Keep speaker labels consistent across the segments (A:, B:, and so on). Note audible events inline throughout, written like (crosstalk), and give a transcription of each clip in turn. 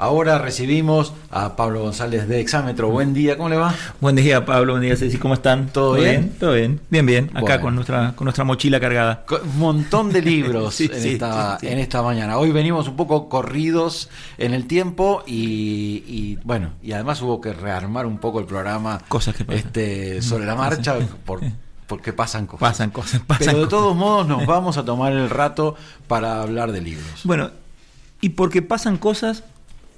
A: Ahora recibimos a Pablo González de Exámetro. Buen día, ¿cómo le va?
B: Buen día, Pablo. Buen día, Ceci. ¿Cómo están?
A: ¿Todo, bien?
B: Todo bien. Bien, bien. Acá con, nuestra, con nuestra mochila cargada.
A: un montón de libros (laughs) en, esta, en esta mañana. Hoy venimos un poco corridos en el tiempo y, bueno, y además hubo que rearmar un poco el programa
B: Cosas que
A: Este, sobre la marcha por porque pasan cosas.
B: Pasan cosas, pasan
A: Pero de
B: todos
A: modos nos (laughs) vamos a tomar el rato para hablar de libros.
B: Bueno, y porque pasan cosas,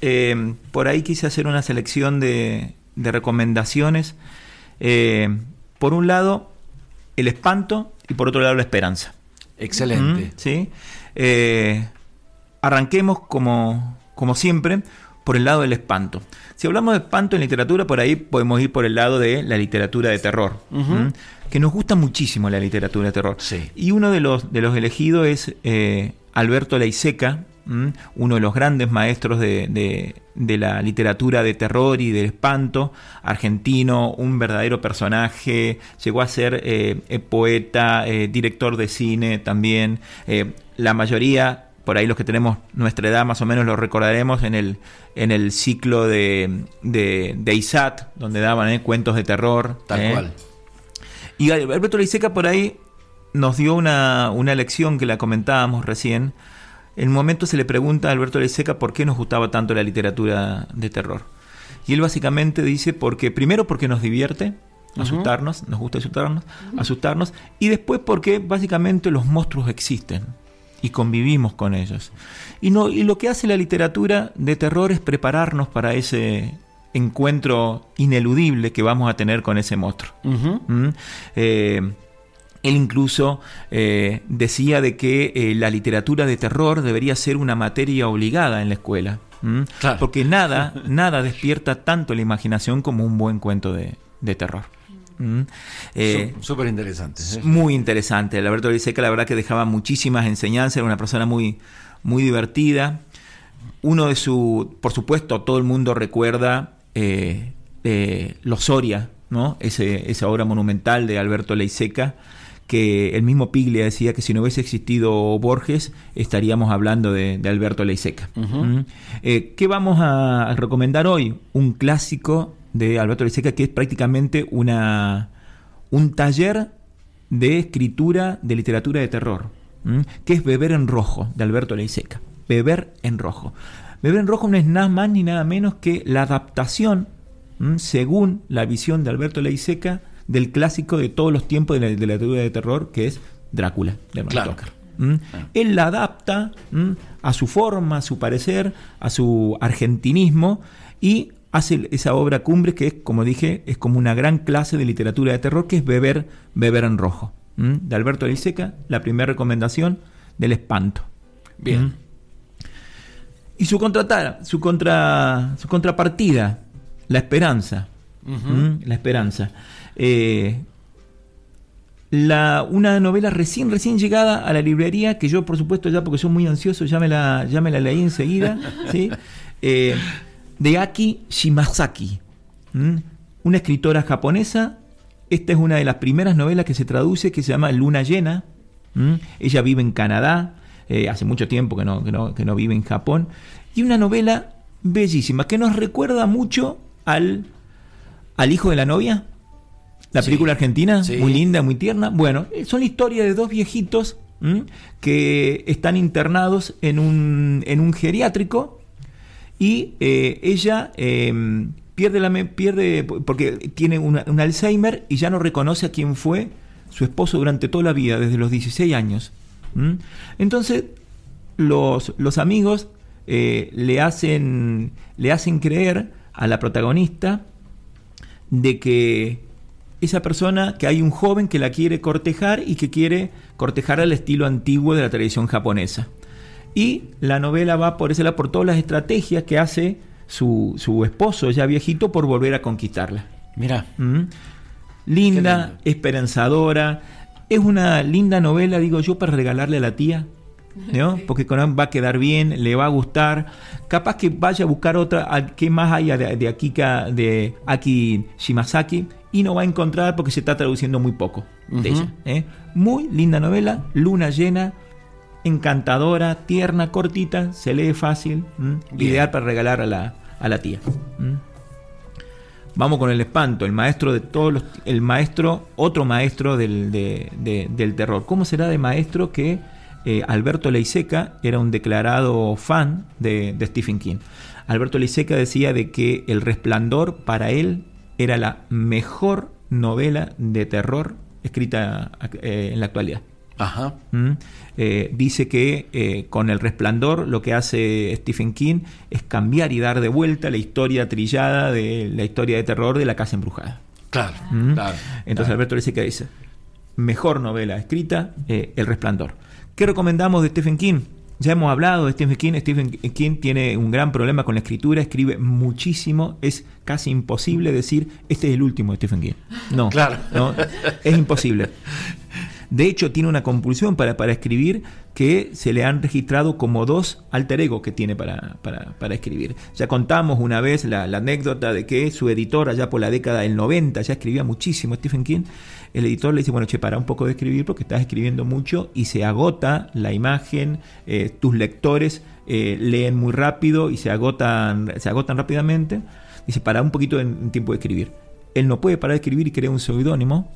B: eh, por ahí quise hacer una selección de, recomendaciones. Eh, por un lado, el espanto y por otro lado, la esperanza.
A: Excelente.
B: ¿sí? Eh, arranquemos como, como siempre por el lado del espanto. Si hablamos de espanto en literatura, por ahí podemos ir por el lado de la literatura de terror, que nos gusta muchísimo la literatura de terror. Y uno de los, de los elegidos es Alberto Leiseca, uno de los grandes maestros de, la literatura de terror y del espanto, argentino, un verdadero personaje, llegó a ser eh, eh, poeta, eh, director de cine también, la mayoría... Por ahí los que tenemos nuestra edad más o menos lo recordaremos en el, en el ciclo de, de, ISAT, donde daban cuentos de terror.
A: Tal cual.
B: Y Alberto Leiseca por ahí nos dio una, una lección que la comentábamos recién, en un momento se le pregunta a Alberto Leiseca por qué nos gustaba tanto la literatura de terror. Y él básicamente dice porque primero porque nos divierte, asustarnos, nos gusta asustarnos, asustarnos, y después porque básicamente los monstruos existen y convivimos con ellos. Y, no, y lo que hace la literatura de terror es prepararnos para ese encuentro ineludible que vamos a tener con ese monstruo. Él incluso eh, decía de que eh, la literatura de terror debería ser una materia obligada en la escuela. Porque nada, nada despierta tanto la imaginación como un buen cuento de, terror.
A: Eh, súper interesante.
B: Muy interesante. Alberto Liceca la verdad que dejaba muchísimas enseñanzas, era una persona muy, muy divertida. Uno de su, por supuesto, todo el mundo recuerda Los Soria, ¿no? esa obra monumental de Alberto Leiseca que el mismo Piglia decía que si no hubiese existido Borges, estaríamos hablando de, Alberto Leiseca. Eh, ¿Qué vamos a recomendar hoy? Un clásico de Alberto Leiseca que es prácticamente una, un taller de escritura de literatura de terror, que es Beber en Rojo, de Alberto Leiseca. Beber en Rojo. Beber en Rojo no es nada más ni nada menos que la adaptación, según la visión de Alberto Leiseca, del clásico de todos los tiempos de la literatura de terror, que es Drácula, de Bram Él la adapta a su forma, a su parecer, a su argentinismo y hace esa obra cumbre que es, como dije, es como una gran clase de literatura de terror, que es Beber, Beber en Rojo, de Alberto Eliseca, la primera recomendación del espanto.
A: Bien.
B: Y su, contra, su, contra, su contrapartida, la esperanza. La esperanza. Eh, la, una novela recién, recién llegada a la librería, que yo por supuesto ya porque soy muy ansioso, ya me la, ya me la leí enseguida, (laughs) ¿sí? Eh, de Aki Shimazaki, una escritora japonesa. Esta es una de las primeras novelas que se traduce, que se llama Luna Llena. Ella vive en Canadá, eh, hace mucho tiempo que no, que no, que no vive en Japón. Y una novela bellísima, que nos recuerda mucho al, al hijo de la novia. La película argentina, muy linda, muy tierna. Bueno, eh, son la historia de dos viejitos que están internados en un, en un geriátrico y eh, ella em, pierde, la, pierde porque tiene un Alzheimer y ya no reconoce a quién fue su esposo durante toda la vida, desde los 16 años. Entonces, los, los amigos eh, le, hacen, le hacen creer a la protagonista de que esa persona, que hay un joven que la quiere cortejar y que quiere cortejar al estilo antiguo de la tradición japonesa. Y la novela va por esa por todas las estrategias que hace su, su esposo ya viejito por volver a conquistarla.
A: Mira.
B: ¿Mm? Linda, esperanzadora. Es una linda novela, digo yo, para regalarle a la tía. ¿No? Porque con va a quedar bien, le va a gustar. Capaz que vaya a buscar otra, ¿qué más hay de, de, Akika, de Aki Shimazaki? y no va a encontrar porque se está traduciendo muy poco de ella. ¿eh? Muy linda novela, luna llena, encantadora, tierna, cortita, se lee fácil, ideal para regalar a la, a la tía. Vamos con el espanto, el maestro de todos los, el maestro, otro maestro del, del terror. ¿Cómo será de maestro que eh, Alberto Leiseca era un declarado fan de, Stephen King? Alberto Leiseca decía de que El Resplandor para él era la mejor novela de terror escrita eh, en la actualidad.
A: Ajá.
B: ¿Mm? Eh, dice que eh, con El Resplandor lo que hace Stephen King es cambiar y dar de vuelta la historia trillada de la historia de terror de la casa embrujada.
A: Claro,
B: ¿Mm? Entonces Alberto dice que dice, mejor novela escrita, El Resplandor. ¿Qué recomendamos de Stephen King? Ya hemos hablado de Stephen King. Stephen King tiene un gran problema con la escritura, escribe muchísimo. Es casi imposible decir, este es el último de Stephen King. No,
A: claro.
B: No, es imposible. De hecho, tiene una compulsión para, para, escribir que se le han registrado como dos alter ego que tiene para, para, escribir. Ya contamos una vez la, anécdota de que su editor, allá por la década del 90, ya escribía muchísimo Stephen King. El editor le dice, bueno, che, para un poco de escribir porque estás escribiendo mucho y se agota la imagen, eh, tus lectores eh, leen muy rápido y se agotan, se agotan rápidamente. Dice, para un poquito en tiempo de escribir. Él no puede parar de escribir y crea un seudónimo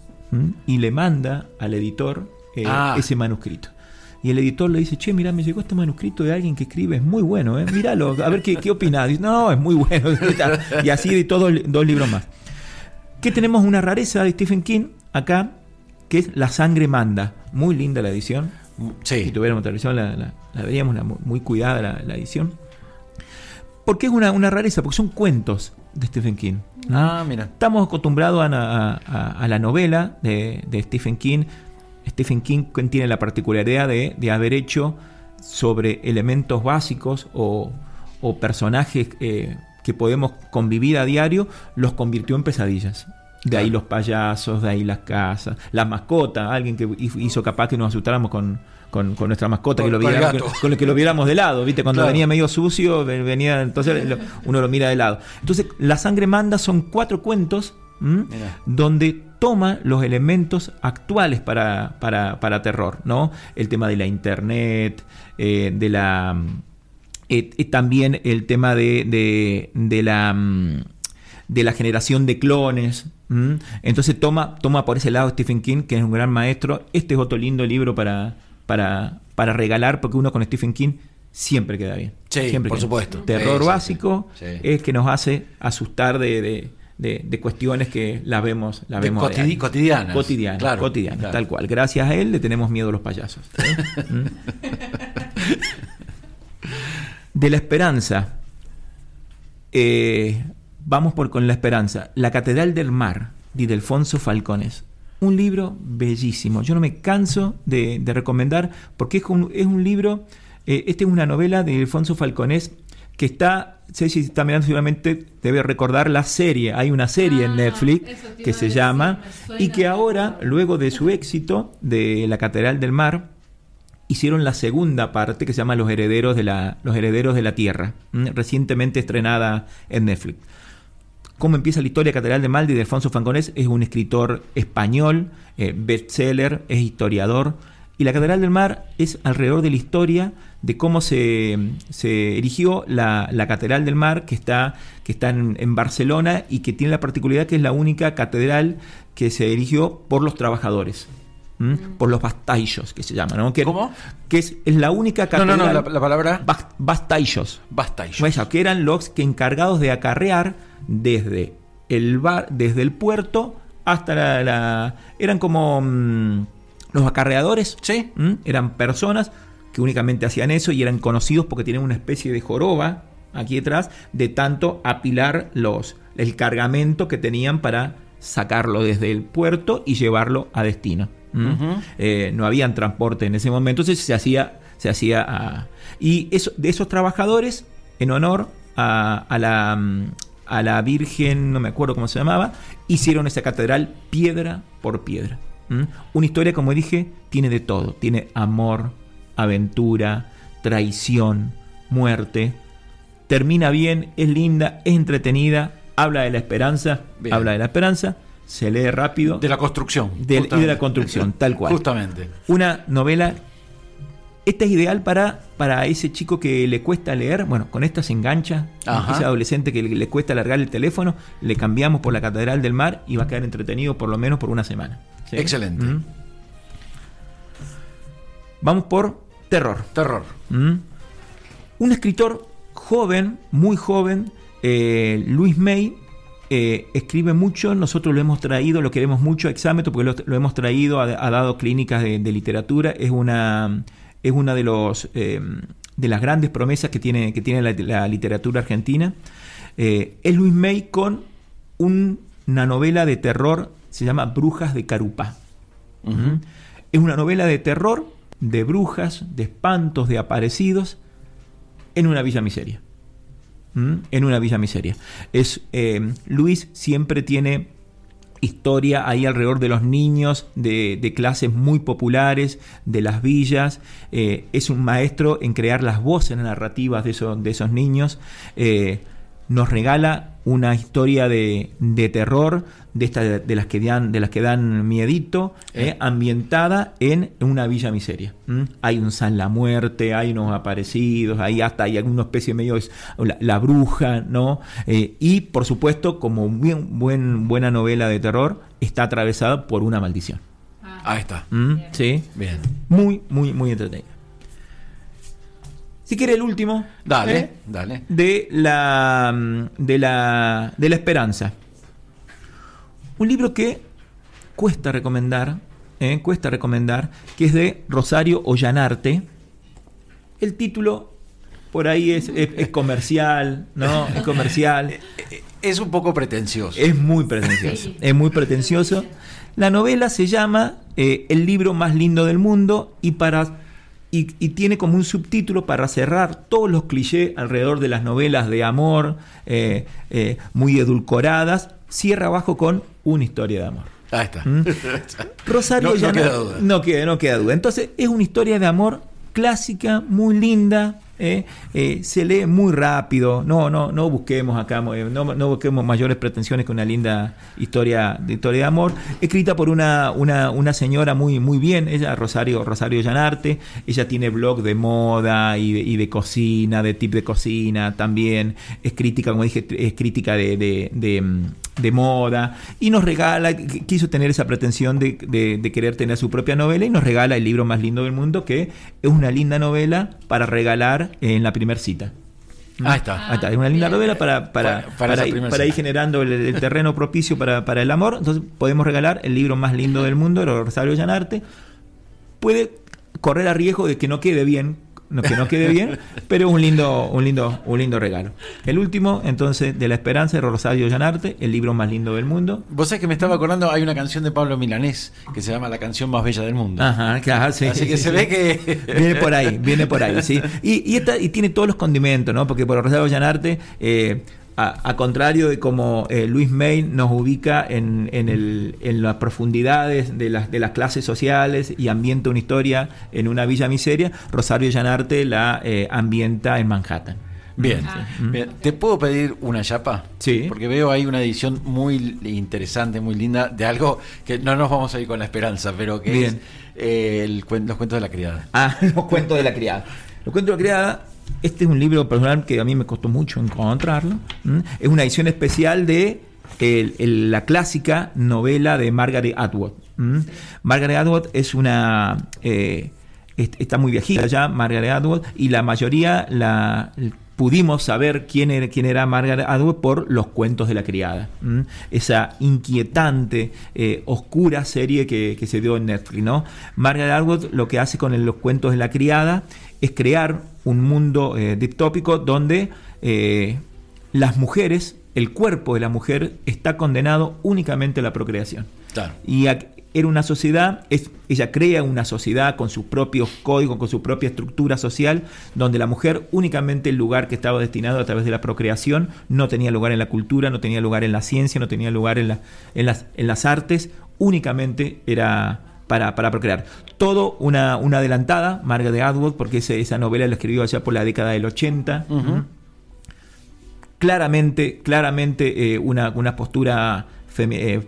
B: y le manda al editor eh, ah. ese manuscrito. Y el editor le dice, che, mira, me llegó este manuscrito de alguien que escribe, es muy bueno, ¿eh? míralo, a ver qué, qué opinás. Dice, no, es muy bueno. (laughs) y así de todos dos libros más. Que tenemos una rareza de Stephen King acá, que es La sangre manda. Muy linda la edición.
A: Sí.
B: Si tuviéramos televisión, la, la, veríamos muy cuidada la, edición. Porque es una, una rareza, porque son cuentos de Stephen King.
A: Ah, mira.
B: Estamos acostumbrados a, la novela de, Stephen King. Stephen King tiene la particularidad de, haber hecho sobre elementos básicos o, personajes eh, que podemos convivir a diario, los convirtió en pesadillas. De ahí los payasos, de ahí las casas, la mascota, alguien que hizo capaz que nos asustáramos con, con, nuestra mascota, que lo viéramos, con, que lo viéramos de lado, ¿viste? Cuando venía medio sucio, venía, entonces uno lo mira de lado. Entonces, La sangre manda son cuatro cuentos donde toma los elementos actuales para, para, terror, ¿no? El tema de la internet, eh, de la... Eh, eh, también el tema de, de, la mm, de la generación de clones. Entonces toma, toma por ese lado Stephen King, que es un gran maestro. Este es otro lindo libro para, para, regalar, porque uno con Stephen King siempre queda bien. siempre
A: por supuesto.
B: Terror básico es que nos hace asustar de, cuestiones que las vemos, la vemos
A: cotidianas.
B: Cotidianas, tal cual. Gracias a él le tenemos miedo a los payasos. (laughs) ¿Mm? de la esperanza. Eh, vamos por con la esperanza. La Catedral del Mar, de Ildefonso Falcones un libro bellísimo. Yo no me canso de, recomendar porque es un, es un libro, eh, esta es una novela de Alfonso Falconés que está, sé si está mirando seguramente debe recordar la serie, hay una serie en ah, Netflix que se llama y que ahora, luego de su éxito de La Catedral del Mar, hicieron la segunda parte que se llama Los Herederos de la, Los Herederos de la Tierra, recientemente estrenada en Netflix cómo empieza la historia Catedral de Maldi de Alfonso Fanconés. Es un escritor español, eh, bestseller, es historiador. Y la Catedral del Mar es alrededor de la historia de cómo se, erigió la, Catedral del Mar, que está, que está en, Barcelona y que tiene la particularidad que es la única catedral que se erigió por los trabajadores. Por los bastallos, que se llaman. ¿no? Que,
A: ¿Cómo?
B: Que es, es, la única
A: catedral. No, no, no, la, palabra.
B: bastallos.
A: Bastallos.
B: que eran los que encargados de acarrear desde el bar, desde el puerto hasta la, eran como mm, los acarreadores,
A: ¿Sí?
B: eran personas que únicamente hacían eso y eran conocidos porque tenían una especie de joroba aquí detrás de tanto apilar los el cargamento que tenían para sacarlo desde el puerto y llevarlo a destino. Eh, no habían transporte en ese momento, entonces se hacía, se hacía y eso, de esos trabajadores, en honor a, a la, mm, a la Virgen, no me acuerdo cómo se llamaba, hicieron esa catedral piedra por piedra. Una historia, como dije, tiene de todo. Tiene amor, aventura, traición, muerte. Termina bien, es linda, es entretenida, habla de la esperanza, habla de la esperanza, se lee rápido.
A: De la construcción.
B: y de la construcción, (laughs) tal cual.
A: Justamente.
B: Una novela esta es ideal para, para ese chico que le cuesta leer. Bueno, con esta se engancha. Ese adolescente que le, cuesta largar el teléfono, le cambiamos por la Catedral del Mar y va a quedar entretenido por lo menos por una semana.
A: Excelente.
B: Vamos por terror.
A: Terror.
B: Un escritor joven, muy joven, eh, Luis May, eh, escribe mucho, nosotros lo hemos traído, lo queremos mucho a Exámetro porque lo, hemos traído, ha, dado clínicas de, literatura, es una, es una de, los, eh, de las grandes promesas que tiene, que tiene la, literatura argentina. es Luis May con una novela de terror, se llama Brujas de Carupá. Es una novela de terror, de brujas, de espantos, de aparecidos, en una villa miseria. En una villa miseria. Es, eh, Luis siempre tiene historia ahí alrededor de los niños de, clases muy populares, de las villas. Eh, es un maestro en crear las voces narrativas de, de esos niños. Eh, nos regala una historia de, terror, de, esta, de, las que dan, de las que dan miedito, eh, ambientada en una villa miseria. Hay un San la Muerte, hay unos aparecidos, hay hasta hay alguna especie medio la, la bruja, ¿no? Eh, y por supuesto, como bien, buen, buena novela de terror, está atravesada por una maldición.
A: Ah. Ahí está.
B: Sí. Bien. Muy, muy, muy entretenida. Si quiere el último.
A: Dale, ¿eh? dale.
B: De la, de, la, de la esperanza. Un libro que cuesta recomendar, ¿eh? cuesta recomendar, que es de Rosario Ollanarte. El título por ahí es, comercial, ¿no? Es comercial. (laughs)
A: Es un poco pretencioso.
B: Es muy pretencioso. Es muy pretencioso. La novela se llama eh, El libro más lindo del mundo y para y, tiene como un subtítulo para cerrar todos los clichés alrededor de las novelas de amor eh, eh, muy edulcoradas, cierra abajo con una historia de amor.
A: Ahí está. ¿Mm? (laughs)
B: Rosario no, queda duda. No queda, no queda duda. Entonces es una historia de amor clásica, muy linda, ¿eh? Eh, se lee muy rápido, no, no, no busquemos acá, eh, no, busquemos mayores pretensiones que una linda historia de historia de amor, escrita por una, una, señora muy, muy bien, ella Rosario, Rosario Llanarte, ella tiene blog de moda y de, cocina, de tip de cocina también, es crítica, como dije, es crítica de, de, moda, y nos regala, quiso tener esa pretensión de, de querer tener su propia novela y nos regala el libro más lindo del mundo, que es una linda novela para regalar en la primera cita.
A: Ahí está.
B: Ahí está. Es una linda novela para, para, para, ir, generando el, (laughs) terreno propicio para, para, el amor. Entonces podemos regalar el libro más lindo del mundo, Rosario Llanarte. Puede correr a riesgo de que no quede bien no, que no quede bien, pero un lindo, un lindo, un lindo regalo. El último, entonces, de la esperanza de Rosario Llanarte, el libro más lindo del mundo.
A: Vos sabés que me estaba acordando, hay una canción de Pablo Milanés que se llama La canción más bella del mundo.
B: Ajá, claro, sí.
A: Así que se ve que. (laughs)
B: Viene por ahí, viene por ahí, sí. Y, y, esta, y tiene todos los condimentos, ¿no? Porque por Rosario Llanarte. Eh, a, contrario de como eh, Luis May nos ubica en, en, las profundidades de las, de las clases sociales y ambienta una historia en una villa miseria, Rosario Llanarte la eh, ambienta en Manhattan.
A: Bien, bien, ¿te puedo pedir una chapa?
B: Sí.
A: Porque veo ahí una edición muy interesante, muy linda, de algo que no nos vamos a ir con la esperanza, pero que es eh, el, los cuentos de la criada.
B: Ah, (laughs) los cuentos de la criada. Los cuentos de la criada este es un libro personal que a mí me costó mucho encontrarlo. Es una edición especial de la clásica novela de Margaret Atwood. Margaret Atwood es una... Eh, está muy viejita ya, Margaret Atwood, y la mayoría pudimos saber quién era, quién era Margaret Atwood por los cuentos de la criada. Esa inquietante, eh, oscura serie que, se dio en Netflix. ¿no? Margaret Atwood lo que hace con los cuentos de la criada es crear un mundo eh, donde eh, las mujeres, el cuerpo de la mujer está condenado únicamente a la procreación. Y era una sociedad, es, ella crea una sociedad con sus propios códigos, con su propia estructura social, donde la mujer únicamente el lugar que estaba destinado a través de la procreación no tenía lugar en la cultura, no tenía lugar en la ciencia, no tenía lugar en, en, las, en las artes, únicamente era para, para procrear. Todo una, una adelantada, Margaret Atwood, porque esa novela la escribió allá por la década del 80. Claramente, claramente eh, una, una postura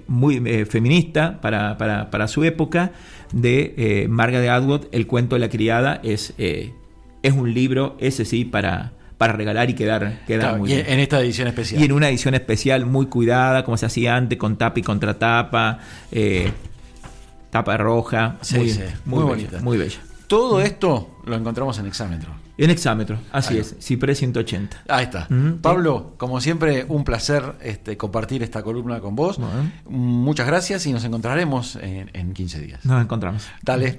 B: muy feminista para, para, para, su época, de Margaret Atwood, El cuento de la criada, es, es un libro, ese sí, para, para regalar y quedar, quedar muy
A: bien. En esta edición especial.
B: Y en una edición especial muy cuidada, como se hacía antes, con tapa y contratapa, eh, tapa roja. muy, muy, bonita. Muy bella.
A: Todo esto lo encontramos en Exámetro.
B: En Exámetro, así es, Cipre 180.
A: Ahí está. Pablo, como siempre, un placer este, compartir esta columna con vos. Muchas gracias y nos encontraremos en, en 15 días.
B: Nos encontramos.
A: Dale.